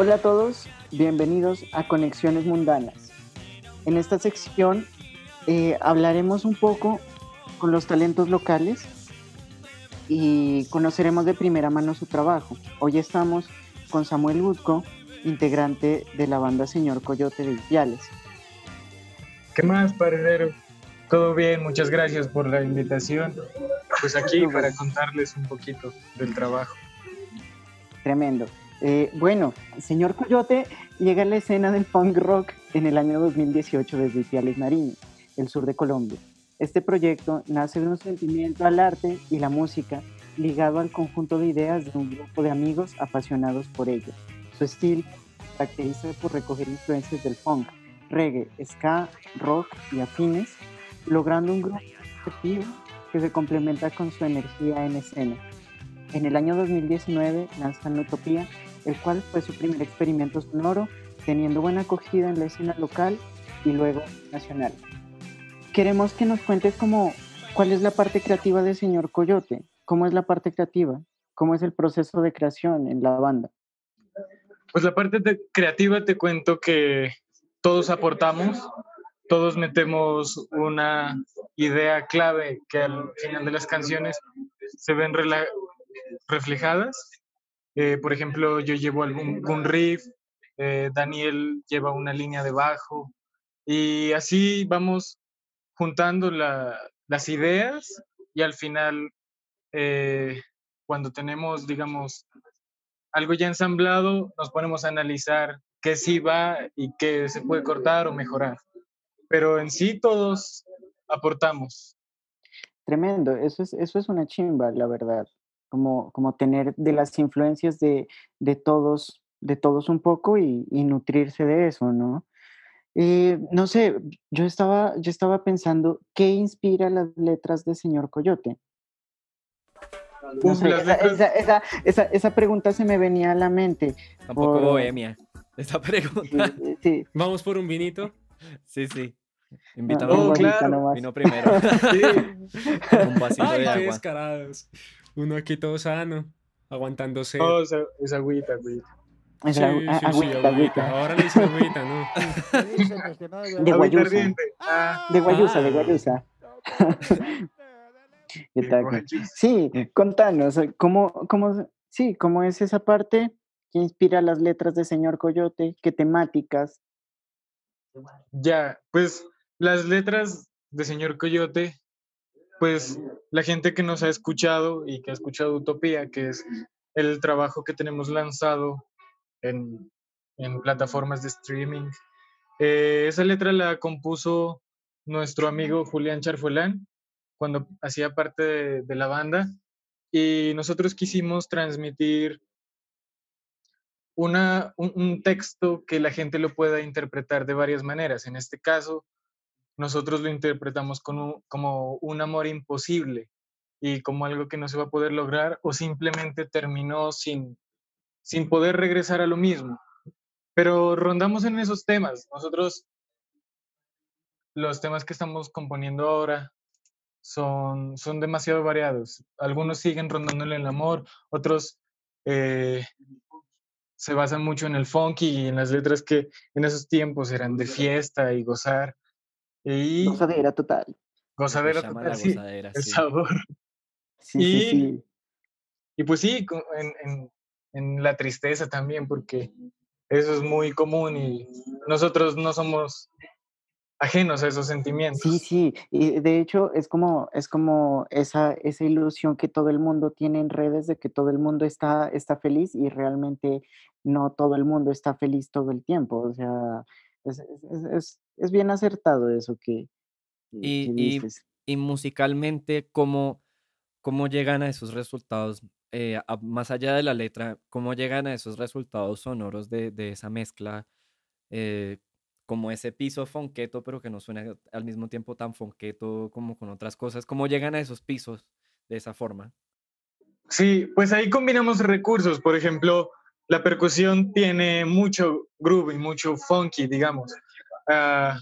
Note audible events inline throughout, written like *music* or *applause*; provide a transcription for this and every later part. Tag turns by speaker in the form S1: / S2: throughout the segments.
S1: Hola a todos, bienvenidos a Conexiones Mundanas. En esta sección eh, hablaremos un poco con los talentos locales y conoceremos de primera mano su trabajo. Hoy estamos con Samuel Utco, integrante de la banda Señor Coyote de Ipiales.
S2: ¿Qué más, paredero? Todo bien, muchas gracias por la invitación. Pues aquí *laughs* para contarles un poquito del trabajo.
S1: Tremendo. Eh, bueno, Señor Coyote llega a la escena del punk rock en el año 2018 desde Ipiales Nariño, el sur de Colombia. Este proyecto nace de un sentimiento al arte y la música ligado al conjunto de ideas de un grupo de amigos apasionados por ello. Su estilo caracteriza por recoger influencias del funk, reggae, ska, rock y afines, logrando un grupo objetivo que se complementa con su energía en escena. En el año 2019 lanzan Utopía, el cual fue su primer experimento sonoro, teniendo buena acogida en la escena local y luego nacional queremos que nos cuentes cómo, cuál es la parte creativa de Señor Coyote, cómo es la parte creativa, cómo es el proceso de creación en la banda.
S2: Pues la parte creativa te cuento que todos aportamos, todos metemos una idea clave que al final de las canciones se ven reflejadas. Eh, por ejemplo, yo llevo algún, riff, eh, Daniel lleva una línea de bajo y así vamos juntando las ideas y al final, eh, cuando tenemos, digamos, algo ya ensamblado, nos ponemos a analizar qué sí va y qué se puede cortar o mejorar. Pero en sí todos aportamos.
S1: Tremendo, eso es, eso es una chimba, la verdad. Como, como tener de las influencias de, de todos, de todos un poco y, y, nutrirse de eso, ¿no? Eh, no sé, yo estaba, yo estaba pensando, ¿qué inspira las letras de Señor Coyote? esa, pregunta se me venía a la mente.
S3: Tampoco bohemia. *laughs* Esta pregunta.
S4: ¿Vamos por un vinito?
S3: Sí, sí. Invitamos oh, claro. Vino primero. *laughs* sí. *laughs* un vasito
S4: Ay, de qué descarados. Uno aquí todo sano, aguantándose.
S2: Oh, esa, esa agüita, agüita.
S4: Es sí, agüita, agüita. Ahora le dicen agüita, ¿no? *laughs*
S1: de guayusa. Ah. De guayusa, de *laughs* guayusa. Sí, contanos, ¿cómo, cómo, sí, ¿cómo es esa parte que inspira las letras de Señor Coyote? ¿Qué temáticas?
S2: Ya, pues las letras de Señor Coyote, pues la gente que nos ha escuchado y que ha escuchado Utopía, que es el trabajo que tenemos lanzado en, plataformas de streaming. Eh, esa letra la compuso nuestro amigo Julián Charfuelán cuando hacía parte de, la banda y nosotros quisimos transmitir una, un, texto que la gente lo pueda interpretar de varias maneras. En este caso, nosotros lo interpretamos como, como un amor imposible y como algo que no se va a poder lograr o simplemente terminó sin, sin poder regresar a lo mismo. Pero rondamos en esos temas. Nosotros, los temas que estamos componiendo ahora son, son demasiado variados. Algunos siguen rondando el amor, otros eh, se basan mucho en el funky y en las letras que en esos tiempos eran de fiesta y gozar. Y
S1: gozadera total.
S2: Gozadera total, sí, el sabor. Sí, y, sí, sí. y pues sí, en, en, en la tristeza también, porque eso es muy común y nosotros no somos ajenos a esos sentimientos.
S1: Sí, sí, y de hecho es como, es como esa, esa ilusión que todo el mundo tiene en redes de que todo el mundo está, está feliz y realmente no todo el mundo está feliz todo el tiempo. O sea, es, es, es, bien acertado eso que,
S3: y, y, musicalmente, ¿cómo, ¿cómo llegan a esos resultados eh, más allá de la letra, cómo llegan a esos resultados sonoros de, esa mezcla, eh, como ese piso fonqueto, pero que no suena al mismo tiempo tan fonqueto como con otras cosas, cómo llegan a esos pisos de esa forma.
S2: Sí, pues ahí combinamos recursos, por ejemplo, la percusión tiene mucho groove y mucho funky, digamos. Ah,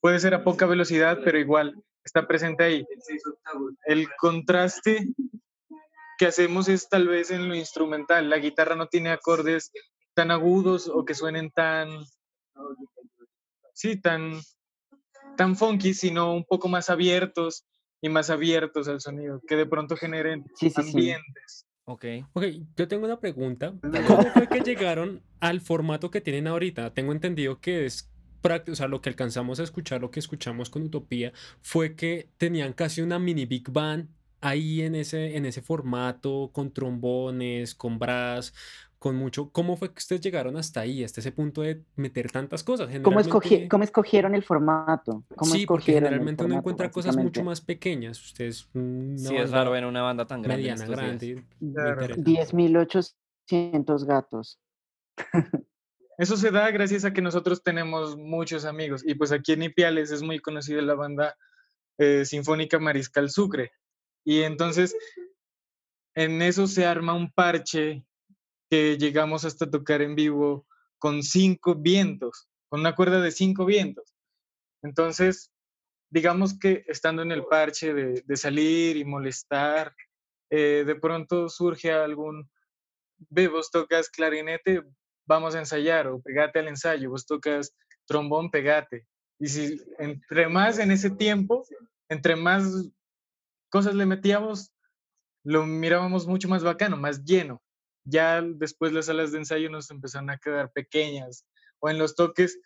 S2: puede ser a poca velocidad, pero igual está presente ahí. El contraste que hacemos es tal vez en lo instrumental. La guitarra no tiene acordes tan agudos o que suenen tan, sí, tan, tan funky, sino un poco más abiertos y más abiertos al sonido, que de pronto generen ambientes.
S3: Ok.
S4: Ok, yo tengo una pregunta. *laughs* ¿Cómo fue que llegaron al formato que tienen ahorita? Tengo entendido que es o sea, lo que alcanzamos a escuchar, lo que escuchamos con Utopía, fue que tenían casi una mini Big Band ahí en ese, en ese formato, con trombones, con brass, con mucho. ¿Cómo fue que ustedes llegaron hasta ahí, hasta ese punto de meter tantas cosas?
S1: ¿Cómo, ¿Cómo escogieron el formato? ¿Cómo
S4: sí, porque generalmente uno encuentra cosas mucho más pequeñas. Ustedes.
S3: Sí, es raro ver una banda tan grande. Mediana, grande.
S1: 10.800 gatos. *laughs*
S2: Eso se da gracias a que nosotros tenemos muchos amigos. Y pues aquí en Ipiales es muy conocida la banda eh, sinfónica Mariscal Sucre. Y entonces en eso se arma un parche que llegamos hasta tocar en vivo con cinco vientos, con una cuerda de cinco vientos. Entonces, digamos que estando en el parche de, salir y molestar, eh, de pronto surge algún, ve, vos tocas clarinete, vamos a ensayar, o pegate al ensayo, vos tocas trombón, pegate. Y si entre más en ese tiempo, entre más cosas le metíamos, lo mirábamos mucho más bacano, más lleno ya después las salas de ensayo nos empezaron a quedar pequeñas o en los toques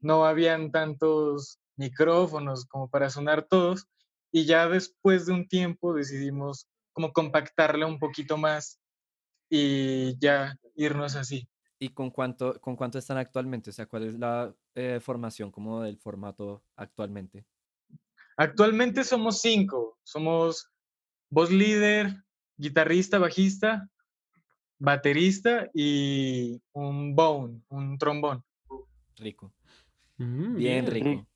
S2: no habían tantos micrófonos como para sonar todos y ya después de un tiempo decidimos como compactarle un poquito más y ya irnos así.
S3: ¿Y con cuánto, con cuánto están actualmente? O sea, ¿cuál es la eh, formación como del formato actualmente?
S2: Actualmente somos cinco. Somos voz líder, guitarrista, bajista, baterista y un bone, un trombón.
S3: Rico.
S4: Mm,
S3: bien, rico.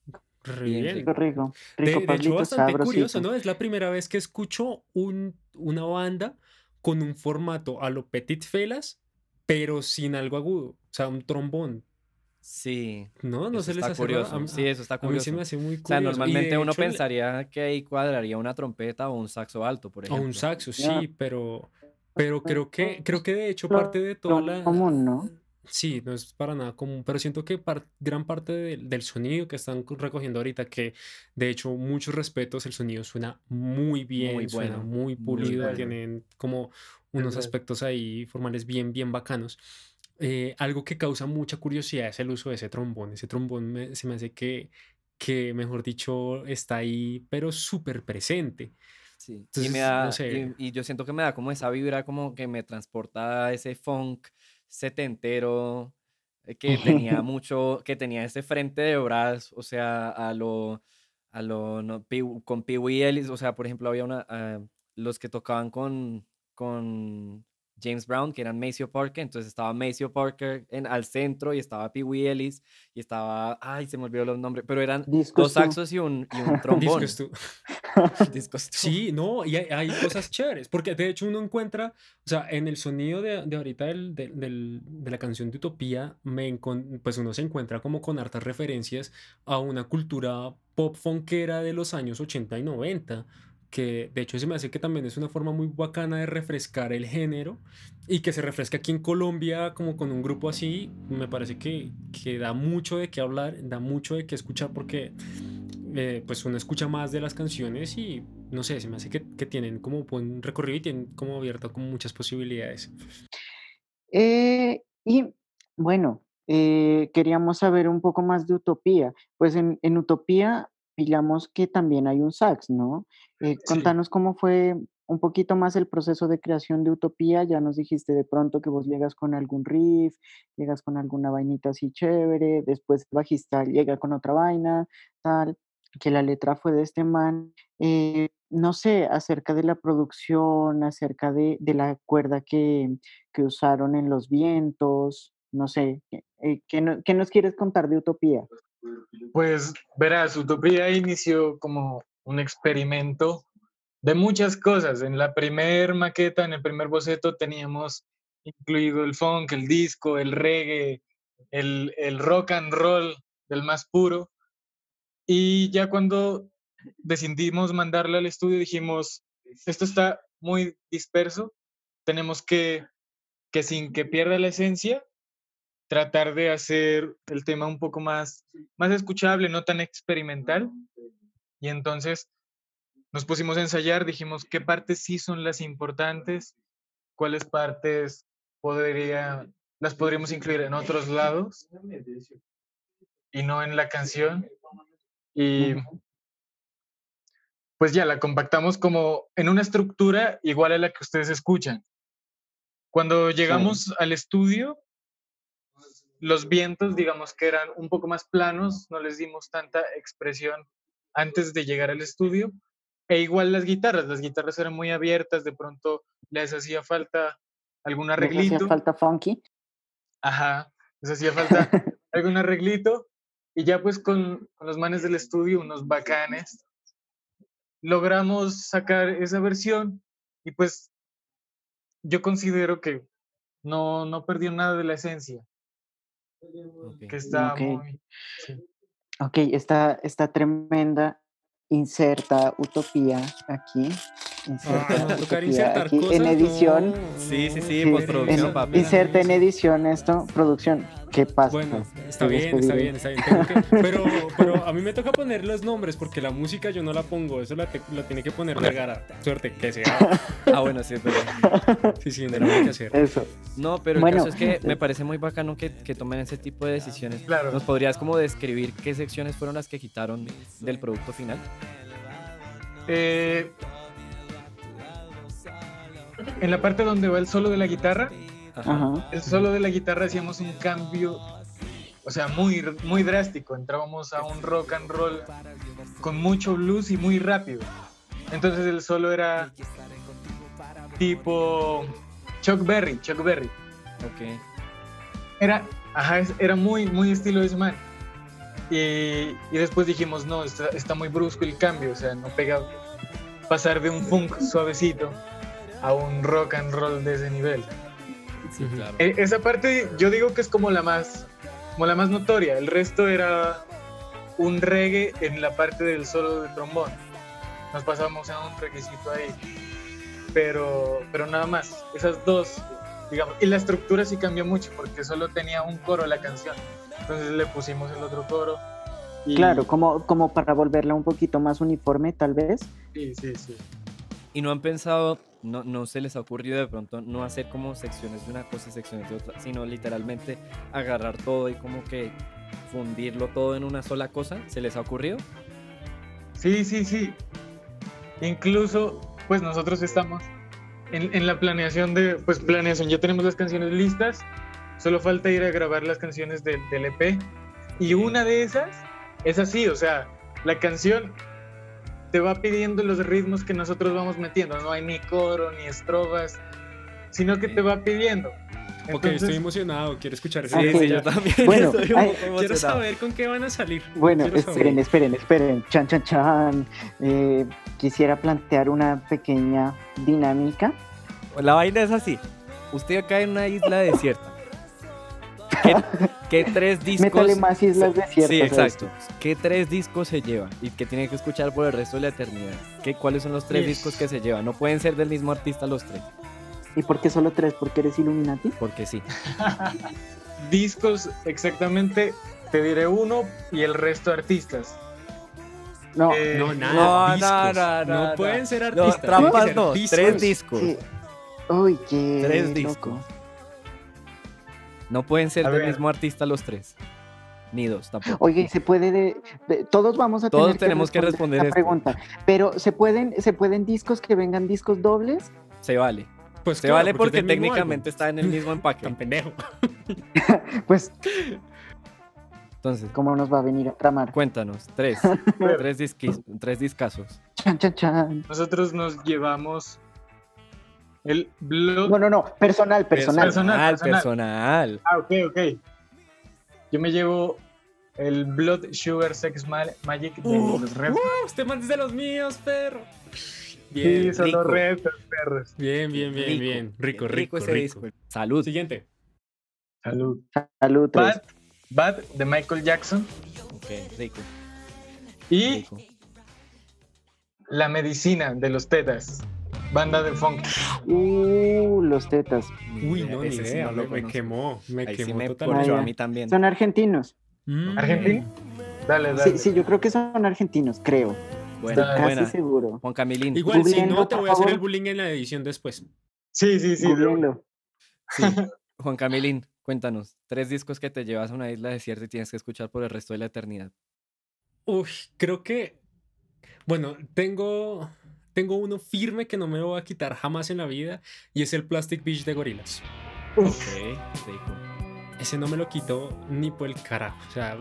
S1: Bien, rico. rico.
S4: de, hecho, bastante curioso, ¿no? Es la primera vez que escucho un, una banda con un formato a lo Petit Felas, pero sin algo agudo. O sea, un trombón.
S3: Sí.
S4: No, no se les hace
S3: curioso. sí, eso está curioso.
S4: A mí se me hace muy curioso.
S3: O sea, normalmente uno pensaría que ahí cuadraría una trompeta o un saxo alto, por ejemplo.
S4: O un saxo, sí, pero pero creo que, creo que de hecho parte de toda la...
S1: común, ¿no?
S4: Sí, no es para nada común, pero siento que gran parte del sonido que están recogiendo ahorita, que de hecho muchos respetos, el sonido suena muy bien, muy suena muy pulido, tienen como unos aspectos ahí formales bien, bien bacanos. Eh, algo que causa mucha curiosidad es el uso de ese trombón. Ese trombón se me hace que, que, mejor dicho, está ahí, pero súper presente.
S3: Sí, y, me da, y, yo siento que me da como esa vibra como que me transporta a ese funk setentero eh, *laughs* que tenía mucho, que tenía ese frente de brazos, o sea, a lo, a lo, no, con Pee Wee Ellis, o sea, por ejemplo, había una, ah, los que tocaban con, con James Brown, que eran Maceo Parker, entonces estaba Maceo Parker en, al centro y estaba Pee Wee Ellis y estaba, ay, se me olvidó los nombres, pero eran dos saxos y un, y un *laughs* trombón. *laughs*
S4: Discos *laughs* Sí, no, y hay, cosas chéveres, porque de hecho uno encuentra, o sea, en el sonido de, de ahorita del, del, de la canción de Utopía, me pues uno se encuentra como con hartas referencias a una cultura pop funkera de los años 80 y 90 que de hecho se me hace que también es una forma muy bacana de refrescar el género y que se refresca aquí en Colombia como con un grupo así, me parece que, que da mucho de qué hablar, da mucho de qué escuchar porque eh, pues uno escucha más de las canciones y no sé, se me hace que, que tienen como buen recorrido y tienen como abierto como muchas posibilidades.
S1: Eh, y bueno, eh, queríamos saber un poco más de Utopía. Pues en, en Utopía pillamos que también hay un sax, ¿no? Eh, contanos cómo fue un poquito más el proceso de creación de Utopía. Ya nos dijiste de pronto que vos llegas con algún riff, llegas con alguna vainita así chévere, después el bajista llega con otra vaina, tal, que la letra fue de este man. Eh, no sé, acerca de la producción, acerca de, la cuerda que, usaron en los vientos, no sé, eh, ¿qué, ¿qué nos quieres contar de Utopía?
S2: Pues verás, Utopía inició como un experimento de muchas cosas. En la primer maqueta, en el primer boceto, teníamos incluido el funk, el disco, el reggae, el, el rock and roll del más puro. Y ya cuando decidimos mandarle al estudio, dijimos, esto está muy disperso, tenemos que, que sin que pierda la esencia, tratar de hacer el tema un poco más, más escuchable, no tan experimental. Y entonces nos pusimos a ensayar, dijimos qué partes sí son las importantes, cuáles partes podría, las podríamos incluir en otros lados y no en la canción. Y pues ya la compactamos como en una estructura igual a la que ustedes escuchan. Cuando llegamos al estudio, los vientos, digamos que eran un poco más planos, no les dimos tanta expresión antes de llegar al estudio. E igual las guitarras, las guitarras eran muy abiertas, de pronto les hacía falta algún arreglito. Les
S1: hacía falta funky.
S2: Ajá, les hacía falta *laughs* algún arreglito. Y ya pues con, con los manes del estudio, unos bacanes, logramos sacar esa versión y pues yo considero que no, no perdió nada de la esencia. Que está muy...
S1: Ok, está, está tremenda. Inserta Utopía aquí.
S4: Inserta
S1: aquí en edición.
S3: Sí, sí, sí, postproducción,
S1: papi. Inserta en edición esto, producción. ¿Qué pasa?
S4: Bueno, está bien, está bien, está bien. pero, *laughs* pero a mí me toca poner los nombres porque la música yo no la pongo, eso la, tiene que poner Vergara. Suerte, que sea. *laughs*
S3: Ah, bueno, sí, es verdad.
S4: Sí, sí, no hay que hacer.
S1: Eso.
S3: No, pero el caso es que me parece muy bacano que, que tomen ese tipo de decisiones.
S2: Claro.
S3: ¿Nos podrías como describir qué secciones fueron las que quitaron del producto final?
S2: Eh, en la parte donde va el solo de la guitarra, el solo de la guitarra hacíamos un cambio, o sea, muy, muy drástico. Entrábamos a un rock and roll con mucho blues y muy rápido. Entonces el solo era tipo Chuck Berry, Chuck Berry.
S3: Ok.
S2: Era, ajá, era muy, muy estilo de man. Y, y, después dijimos, no, está, está, muy brusco el cambio, o sea, no pega pasar de un funk suavecito a un rock and roll de ese nivel. E, esa parte yo digo que es como la más, como la más notoria. El resto era un reggae en la parte del solo de trombón. Nos pasamos a un requisito ahí. Pero, pero nada más. Esas dos, digamos. Y la estructura sí cambió mucho porque solo tenía un coro la canción. Entonces le pusimos el otro coro.
S1: Claro, como, como para volverla un poquito más uniforme, tal vez.
S2: Sí, sí, sí.
S3: ¿Y no han pensado no, no se les ha ocurrido de pronto no hacer como secciones de una cosa y secciones de otra, sino literalmente agarrar todo y como que fundirlo todo en una sola cosa? ¿Se les ha ocurrido?
S2: Sí, sí, sí. Incluso, pues nosotros estamos en, la planeación de, pues planeación, ya tenemos las canciones listas, solo falta ir a grabar las canciones del EP. Y una de esas es así, o sea, la canción te va pidiendo los ritmos que nosotros vamos metiendo. No hay ni coro ni estrofas, sino que te va pidiendo.
S4: ok, estoy emocionado, quiero escuchar eso.
S3: Sí, sí, yo también.
S1: Bueno,
S4: quiero saber con qué van a salir.
S1: Bueno, esperen, esperen, esperen. Chan, chan, chan. Eh, quisiera plantear una pequeña dinámica.
S3: La vaina es así. Usted acá en una isla desierta ¿Qué, tres discos?
S1: Más islas desiertas.
S3: Sí, exacto. ¿Qué tres discos se lleva y que tiene que escuchar por el resto de la eternidad? ¿Qué, ¿Cuáles son los tres discos que se lleva? No pueden ser del mismo artista los tres.
S1: ¿Y por qué solo tres? ¿Porque eres Illuminati?
S3: Porque sí. *laughs*
S2: discos, exactamente, te diré uno y el resto artistas.
S4: No, eh, no, nada. No, no, pueden ser artistas.
S3: trampas no, tres discos.
S1: Uy, qué.
S3: Tres discos. No pueden ser del mismo artista los tres. Ni dos tampoco.
S1: Oye, se puede de, todos vamos a
S3: todos tenemos que responder, esta
S1: pregunta. Pero se pueden se pueden discos que vengan discos dobles?
S3: Se vale. Pues se vale porque, técnicamente está en el mismo empaque.
S4: Tan pendejo. *laughs* *laughs*
S1: pues
S3: entonces,
S1: ¿cómo nos va a venir a tramar?
S3: Cuéntanos, tres, *laughs* tres, disquis, tres discasos.
S1: Chan, chan, chan.
S2: Nosotros nos llevamos el Blood.
S1: No, no, no, personal, personal.
S3: Personal, personal.
S2: Ah, ok, ok. Yo me llevo el Blood Sugar Sex Magic de los Red.
S4: Uh, usted más de los míos, perro.
S2: Bien, sí, son los Red perros.
S4: Bien, bien, bien, bien. Rico, rico, rico.
S3: Salud.
S4: Siguiente.
S2: Salud.
S1: Salud.
S2: Bad, Bad de Michael Jackson.
S3: Ok, rico.
S2: Y La Medicina de los Tetas. Banda de funk.
S1: Uh, los tetas.
S4: Uy, no, ni idea, me, quemó, me quemó
S3: totalmente. a mí también.
S1: Son argentinos.
S2: Mm. ¿Argentinos? Dale,
S1: dale. Sí, sí, yo creo que son argentinos, creo.
S3: Bueno,
S1: Estoy casi seguro.
S3: Juan Camilín.
S4: Igual, si no, te voy a hacer el bullying en la edición después.
S2: Sí, sí, sí.
S3: sí. *laughs* Juan Camilín, cuéntanos, tres discos que te llevas a una isla desierta y tienes que escuchar por el resto de la eternidad.
S4: Uy, creo que, bueno, tengo, tengo uno firme que no me voy a quitar jamás en la vida y es el Plastic Beach de Gorillaz.
S3: Ok, rico.
S4: Ese no me lo quito ni por el carajo, o sea,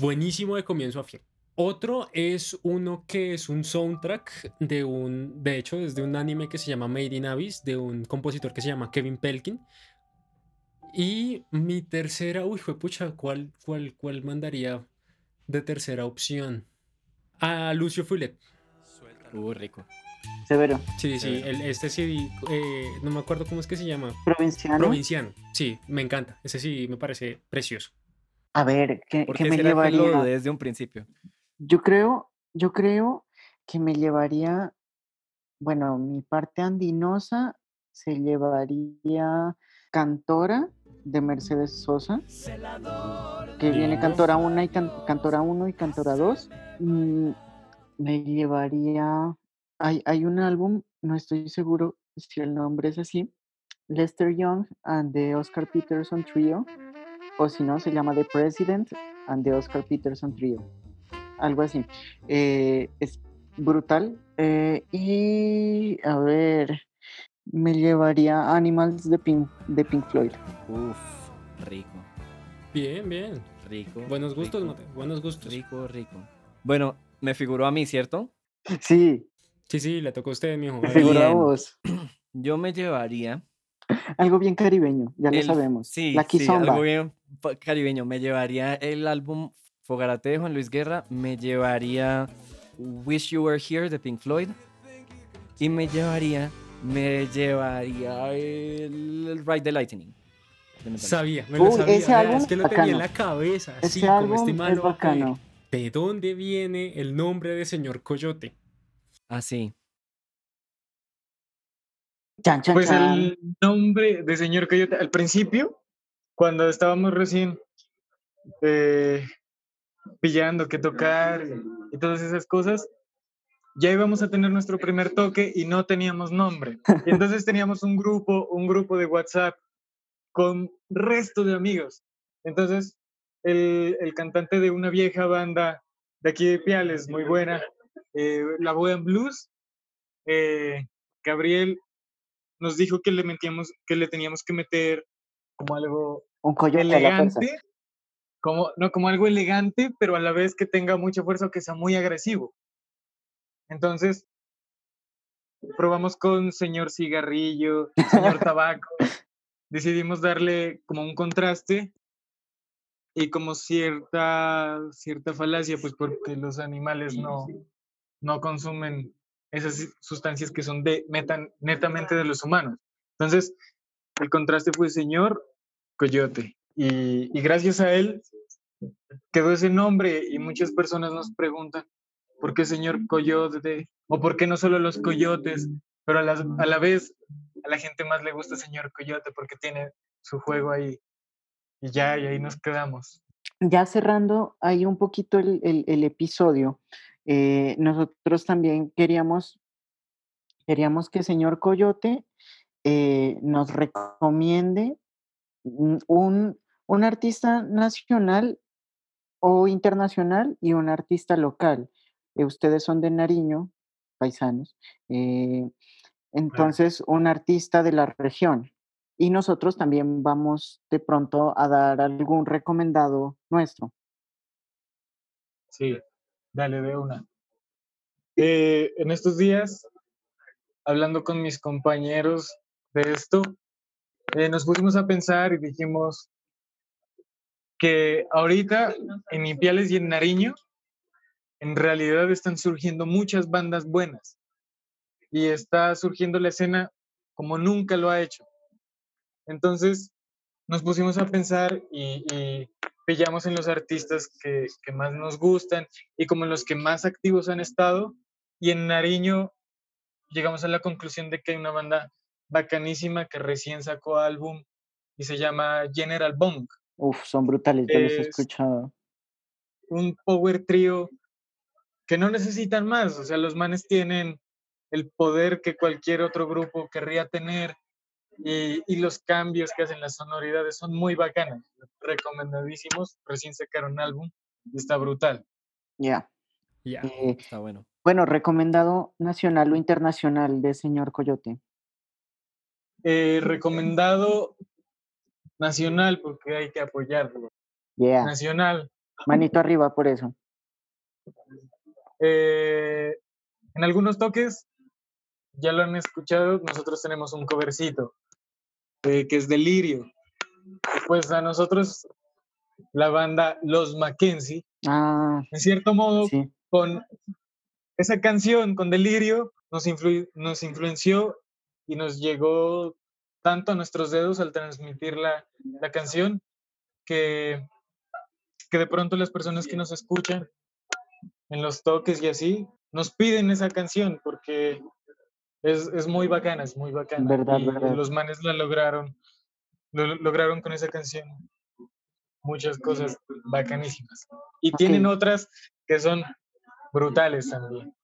S4: buenísimo de comienzo a fin. Otro es uno que es un soundtrack de un, de hecho, es de un anime que se llama Made in Abyss, de un compositor que se llama Kevin Pelkin. Y mi tercera, uy, fue pucha, ¿cuál, cuál, cuál mandaría de tercera opción? A Lucio Fulet.
S3: Uy, rico.
S1: Severo.
S4: Sí, sí, el, este sí, eh, no me acuerdo cómo es que se llama.
S1: Provinciano.
S4: Provinciano, sí, me encanta. Ese sí me parece precioso.
S1: A ver, ¿qué, ¿qué me llevaría?
S3: desde un principio.
S1: Yo creo, yo creo que me llevaría, bueno, mi parte andinosa se llevaría Cantora de Mercedes Sosa, que viene Cantora 1 y Cantora 1 y Cantora 2. Me llevaría, hay, hay un álbum, no estoy seguro si el nombre es así, Lester Young and the Oscar Peterson Trio, o si no, se llama The President and the Oscar Peterson Trio algo así. Eh, es brutal. Eh, y a ver, me llevaría Animals de Pink, de Pink Floyd.
S3: Uf, rico.
S4: Bien, bien.
S3: Rico.
S4: Buenos gustos, Buenos gustos.
S3: Rico, rico. Bueno, me figuró a mí, ¿cierto?
S1: Sí.
S4: Sí, sí, le tocó a usted, mijo.
S1: Me figuró a vos.
S3: Yo me llevaría.
S1: Algo bien caribeño, ya lo sabemos.
S3: Sí, La sí, algo bien caribeño. Me llevaría el álbum Fogarate de Juan Luis Guerra, me llevaría Wish You Were Here de Pink Floyd y me llevaría, me llevaría el, Ride the Lightning.
S4: Sabía, me lo sabía. Ese álbum, es que lo tenía en la cabeza, así como este malo.
S1: bacano.
S4: ¿De dónde viene el nombre de señor Coyote?
S3: Así.
S1: Chan, chan,
S2: pues el nombre de señor Coyote, al principio, cuando estábamos recién eh, pillando qué tocar y todas esas cosas, ya íbamos a tener nuestro primer toque y no teníamos nombre. Y entonces teníamos un grupo, un grupo de WhatsApp con resto de amigos. Entonces, el, el cantante de una vieja banda de aquí de Piales, muy buena, eh, la Boyan Blues, eh, Gabriel nos dijo que le metíamos, que le teníamos que meter como algo
S1: un
S2: elegante como, no, como algo elegante, pero a la vez que tenga mucha fuerza o que sea muy agresivo. Entonces, probamos con señor cigarrillo, señor *laughs* tabaco, decidimos darle como un contraste y como cierta, cierta falacia, pues porque los animales no, no consumen esas sustancias que son de, metan, netamente de los humanos. Entonces, el contraste fue señor coyote. Y, y gracias a él quedó ese nombre y muchas personas nos preguntan, ¿por qué señor Coyote? ¿O por qué no solo los coyotes? Pero a la, a la vez a la gente más le gusta señor Coyote porque tiene su juego ahí. Y ya, y ahí nos quedamos.
S1: Ya cerrando ahí un poquito el, el, episodio, eh, nosotros también queríamos, queríamos que señor Coyote eh, nos recomiende un, un artista nacional o internacional y un artista local. Eh, ustedes son de Nariño, paisanos, entonces un artista de la región. Y nosotros también vamos de pronto a dar algún recomendado nuestro.
S2: Sí, dale de una. Eh, en estos días, hablando con mis compañeros de esto, nos pusimos a pensar y dijimos, que ahorita en Ipiales y en Nariño, en realidad están surgiendo muchas bandas buenas y está surgiendo la escena como nunca lo ha hecho. Entonces nos pusimos a pensar y, pillamos en los artistas que, que, más nos gustan y como en los que más activos han estado. Y en Nariño llegamos a la conclusión de que hay una banda bacanísima que recién sacó álbum y se llama General Bong.
S1: Uf, son brutales, ya los he escuchado.
S2: Un power trio que no necesitan más, o sea, los manes tienen el poder que cualquier otro grupo querría tener y, y los cambios que hacen las sonoridades son muy bacanas, recomendadísimos, recién sacaron álbum y está brutal.
S1: Ya.
S3: Ya, eh, está bueno.
S1: Bueno, recomendado nacional o internacional de señor Coyote.
S2: Eh, recomendado nacional porque hay que apoyarlo.
S1: Yeah.
S2: Nacional.
S1: Manito arriba por eso.
S2: Eh, en algunos toques, ya lo han escuchado, nosotros tenemos un covercito que es Delirio. Pues a nosotros, la banda Los Mackenzie,
S1: ah,
S2: en cierto modo, con esa canción, con Delirio, nos, nos influenció y nos llegó tanto a nuestros dedos al transmitir la, la canción que, que de pronto las personas que nos escuchan en los toques y así, nos piden esa canción porque es, es muy bacana, es muy bacana.
S1: Verdad,
S2: y,
S1: verdad.
S2: los manes la lograron, lo, lograron con esa canción. Muchas cosas bacanísimas. Y tienen otras que son brutales también.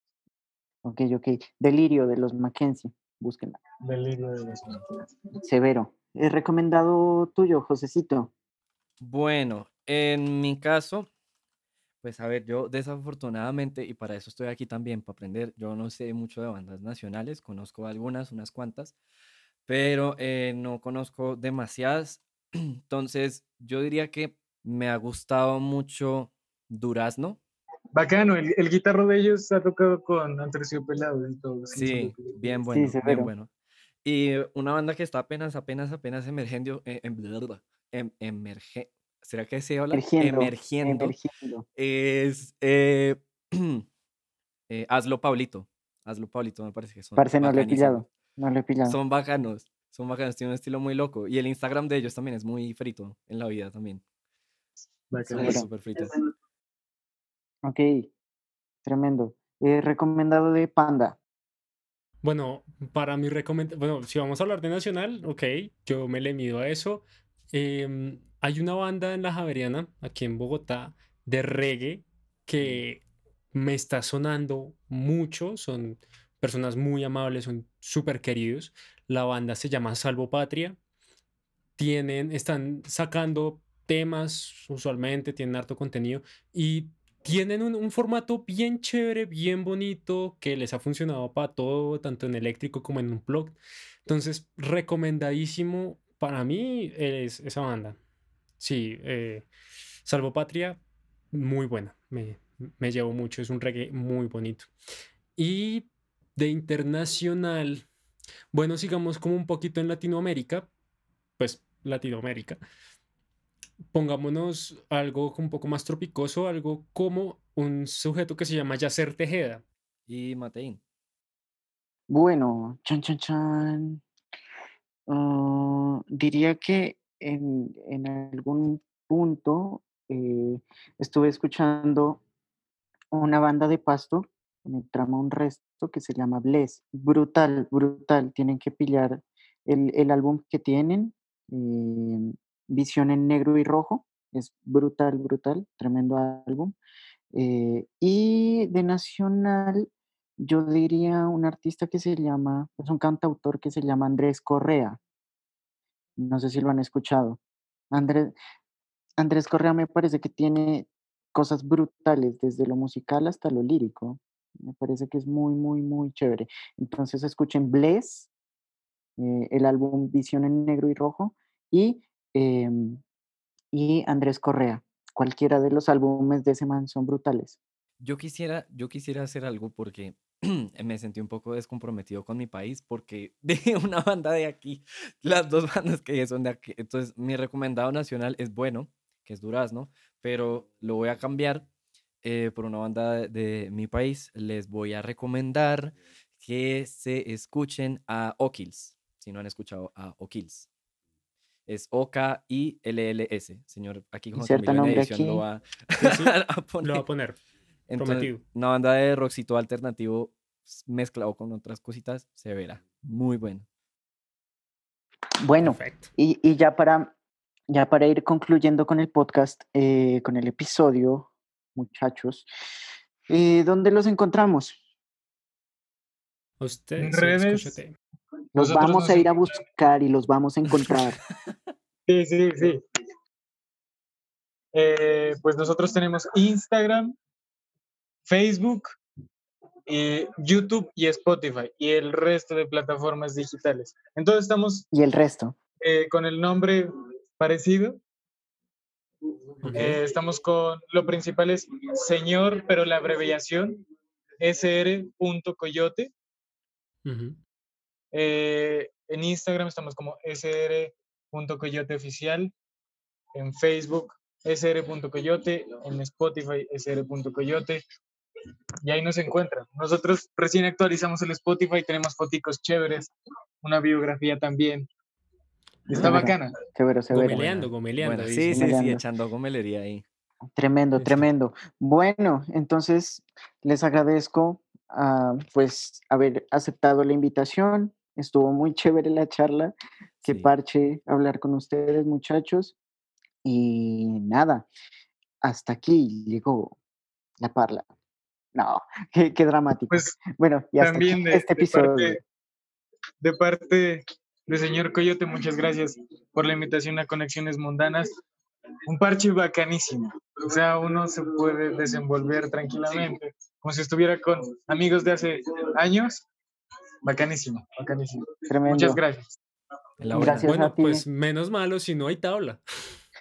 S1: Ok, ok. Delirio de los Mackenzie, búsquenla.
S2: Delirio de los Mackenzie.
S1: Severo. ¿Es recomendado tuyo, Josecito?
S3: Bueno, en mi caso, pues a ver, yo desafortunadamente, y para eso estoy aquí también, para aprender, yo no sé mucho de bandas nacionales, conozco algunas, unas cuantas, pero eh, no conozco demasiadas. *clears throat* Entonces, yo diría que me ha gustado mucho Durazno.
S2: Bacano, el, el guitarro de ellos ha tocado con Pelado y todo.
S3: Sí, bien bueno, bien bueno. Y una banda que está apenas, apenas, apenas emergiendo, eh, em, em, emerge, ¿será que se habla?
S1: Emergiendo.
S3: Es eh, *clears throat* eh, Hazlo Pablito. Hazlo Pablito, me parece que son.
S1: Parce, no lo he pillado. No lo he pillado.
S3: Son bacanos. Son bacanos, tienen un estilo muy loco. Y el Instagram de ellos también es muy frito en la vida también. Bacano. Súper frito.
S1: Ok, tremendo. Eh, recomendado de Panda.
S4: Bueno, para mi recomendación, bueno, si vamos a hablar de Nacional, ok, yo me le mido a eso. Eh, hay una banda en la Javeriana, aquí en Bogotá, de reggae que me está sonando mucho. Son personas muy amables, son súper queridos. La banda se llama Salvo Patria. Tienen, están sacando temas usualmente, tienen harto contenido y tienen un, un, formato bien chévere, bien bonito, que les ha funcionado para todo, tanto en eléctrico como en un blog. Entonces, recomendadísimo para mí es esa banda. Sí, eh, Salvo Patria, muy buena. Me, me llevo mucho. Es un reggae muy bonito. Y de internacional, bueno, sigamos como un poquito en Latinoamérica. Pues Latinoamérica. Pongámonos algo un poco más tropicoso, algo como un sujeto que se llama Yacer Tejeda.
S3: Y Mateín.
S1: Bueno, chan, chan, chan. Ah, diría que en, algún punto eh, estuve escuchando una banda de pasto, me trama un resto que se llama Bless. Brutal, brutal. Tienen que pillar el, álbum que tienen, eh, Visión en Negro y Rojo. Es brutal, brutal, tremendo álbum. Eh, y de Nacional, yo diría un artista que se llama, es un cantautor que se llama Andrés Correa. No sé si lo han escuchado. Andrés, Andrés Correa me parece que tiene cosas brutales, desde lo musical hasta lo lírico. Me parece que es muy, muy, muy chévere. Entonces escuchen Bless, eh, el álbum Visión en Negro y Rojo, y, em, y Andrés Correa. Cualquiera de los álbumes de ese man son brutales.
S3: Yo quisiera, yo quisiera hacer algo porque *clears throat* me sentí un poco descomprometido con mi país porque *laughs* de una banda de aquí, las dos bandas que son de aquí. Entonces, mi recomendado nacional es bueno, que es Durazno, pero lo voy a cambiar eh, por una banda de, mi país. Les voy a recomendar que se escuchen a O'Kills, si no han escuchado a O'Kills. Es O-K-I-L-L-S. Señor, aquí
S1: como edición *laughs*
S3: lo va
S4: a poner. Lo va a poner.
S3: Entonces, una banda de rockcito alternativo mezclado con otras cositas, se verá. Muy bueno.
S1: Bueno, y, y, ya, para, ya para ir concluyendo con el podcast, eh, con el episodio, muchachos, eh, ¿dónde los encontramos?
S4: Ustedes.
S2: redes.
S1: Los vamos a ir a buscar y los vamos a *laughs* encontrar.
S2: sí, sí, sí. Eh, pues nosotros tenemos Instagram, Facebook, eh, YouTube y Spotify y el resto de plataformas digitales. Entonces estamos...
S1: ¿Y el resto?
S2: Eh, con el nombre parecido. estamos con, lo principal es señor, pero la abreviación sr.coyote. en Instagram estamos como sr.coyoteoficial. En Facebook sr.coyote, en Spotify sr.coyote, y ahí nos encuentran. Nosotros recién actualizamos el Spotify, tenemos foticos chéveres, una biografía también. Está bacana.
S1: Chévere,
S4: Gomeleando, gomeleando.
S3: sí, sí, sí, echando gomelería ahí.
S1: Tremendo, tremendo. Bueno, entonces les agradezco uh, pues haber aceptado la invitación. Estuvo muy chévere la charla. Qué parche hablar con ustedes, muchachos. Y nada, hasta aquí llegó la parla. No, qué, dramático.
S2: Pues
S1: bueno, y hasta también de, este episodio.
S2: De parte, de señor Coyote, muchas gracias por la invitación a Conexiones Mundanas. Un parche bacanísimo. O sea, uno se puede desenvolver tranquilamente, como si estuviera con amigos de hace años. Bacanísimo, bacanísimo. Muchas gracias.
S1: Gracias
S4: bueno, pues menos malo si no hay tabla.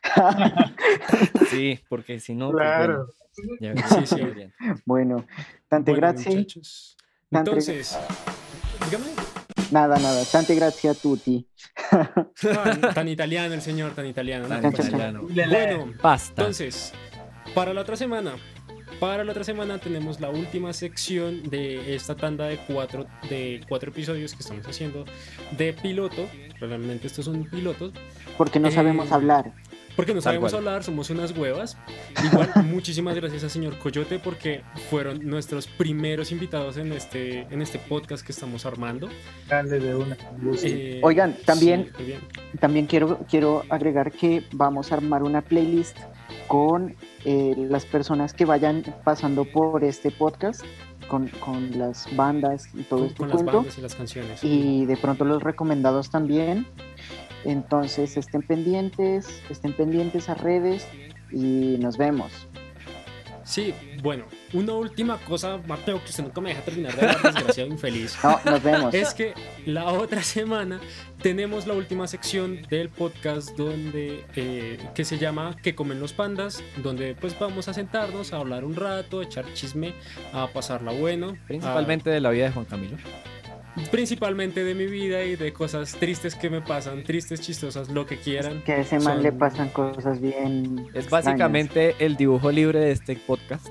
S4: *laughs*
S3: sí, porque si no.
S2: Pues, claro.
S1: sí, sí. *laughs* Bueno, tante gracias.
S4: Entonces, dígame.
S1: Nada, nada. Tante gracias a tutti. *laughs*
S4: tan, italiano el señor, tan italiano.
S3: Tan italiano.
S4: Bueno, basta. Entonces, para la otra semana, para la otra semana tenemos la última sección de esta tanda de cuatro, de cuatro episodios que estamos haciendo de piloto. Realmente estos son pilotos.
S1: Porque no sabemos eh, hablar.
S4: Porque no sabemos hablar, somos unas huevas. Igual, *laughs* muchísimas gracias al señor Coyote porque fueron nuestros primeros invitados en este, en este podcast que estamos armando.
S2: De una.
S1: Eh, Oigan, también, también quiero, quiero agregar que vamos a armar una playlist con eh, las personas que vayan pasando por este podcast. Con, con, las bandas y todo esto.
S4: Con las bandas y las canciones.
S1: Y de pronto los recomendados también. Entonces estén pendientes, estén pendientes a redes y nos vemos.
S4: Sí, bueno, una última cosa, Mateo, que usted nunca me deja terminar de hablar, desgraciado infeliz.
S1: No, nos vemos.
S4: Es que la otra semana tenemos la última sección del podcast donde eh, que se llama ¿Qué comen los pandas? Donde pues vamos a sentarnos a hablar un rato, a echar chisme, a pasarla bueno.
S3: Principalmente de la vida de Juan Camilo
S4: principalmente de mi vida y de cosas tristes que me pasan, tristes, chistosas, lo que quieran.
S1: Que a ese man le pasan cosas bien.
S3: Es básicamente el dibujo libre de este podcast.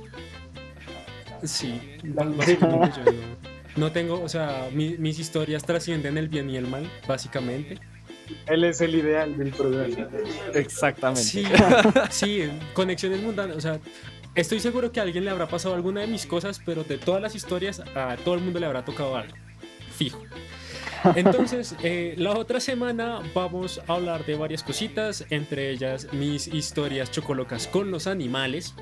S4: Sí, básicamente yo *laughs* no, tengo, o sea, mis historias trascienden el bien y el mal, básicamente.
S2: Él es el ideal del programa.
S3: Exactamente.
S4: Sí, *laughs* sí, conexiones mundanas, o sea, estoy seguro que a alguien le habrá pasado alguna de mis cosas, pero de todas las historias a todo el mundo le habrá tocado algo fijo. Entonces, eh, la otra semana vamos a hablar de varias cositas, entre ellas mis historias chocolocas con los animales.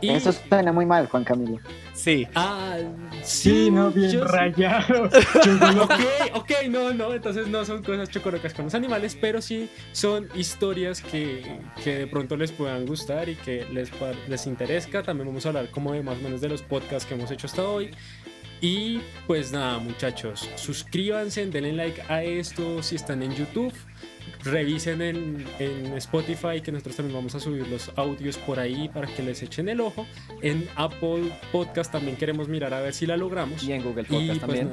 S1: Y... Eso suena muy mal, Juan Camilo.
S3: Sí.
S4: Ah,
S2: sí, no, bien rayado. *laughs*
S4: ok, ok, no, no, entonces no son cosas chocolocas con los animales, pero sí son historias que, que de pronto les puedan gustar y que les, les interesa. También vamos a hablar como de más o menos de los podcasts que hemos hecho hasta hoy y pues nada, muchachos, suscríbanse, denle like a esto si están en YouTube. Revisen en, en, Spotify que nosotros también vamos a subir los audios por ahí para que les echen el ojo. En Apple Podcast también queremos mirar a ver si la logramos.
S3: Y en Google Podcast pues también.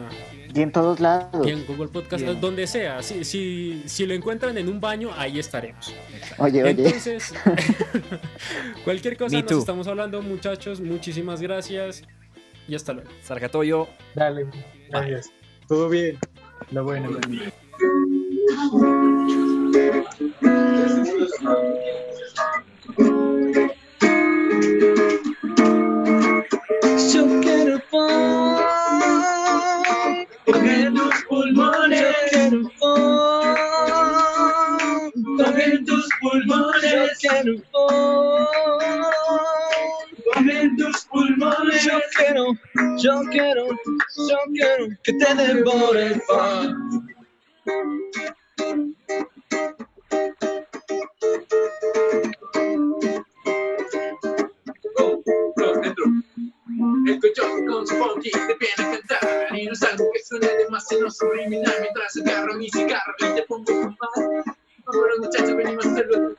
S1: y en todos lados.
S4: Y en Google Podcast, donde sea. Si, si, si, lo encuentran en un baño, ahí estaremos.
S1: Oye,
S4: oye. Entonces, *laughs* cualquier cosa nos estamos hablando, muchachos. Muchísimas gracias y hasta luego.
S3: Sarcatoyo.
S2: Dale, gracias. Bye. Todo bien. Lo bueno. Lo bien.
S5: Yo quiero pan en tus pulmones. Yo quiero pan en tus pulmones. Yo quiero pan. Quiero, yo quiero, yo quiero que te devore el funk. El coyote con su funky te viene a cantar. Y no es algo que suene demasiado subliminal Mientras agarro mi cigarro y te pongo a fumar. Ahora muchachos venimos a hacerlo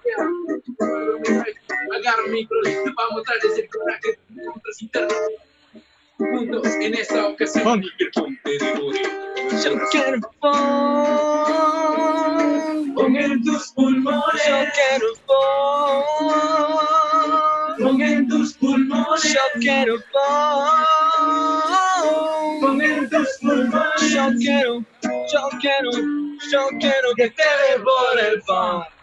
S5: Agarro mi micro vamos a mostrarles el coraje de nuestros internos Juntos en esta ocasión. Y el ponte de Yo quiero funk en tus pulmones. Yo quiero funk en tus pulmones. Yo quiero funk en tus pulmones. Yo quiero, yo quiero, yo quiero que te devore el funk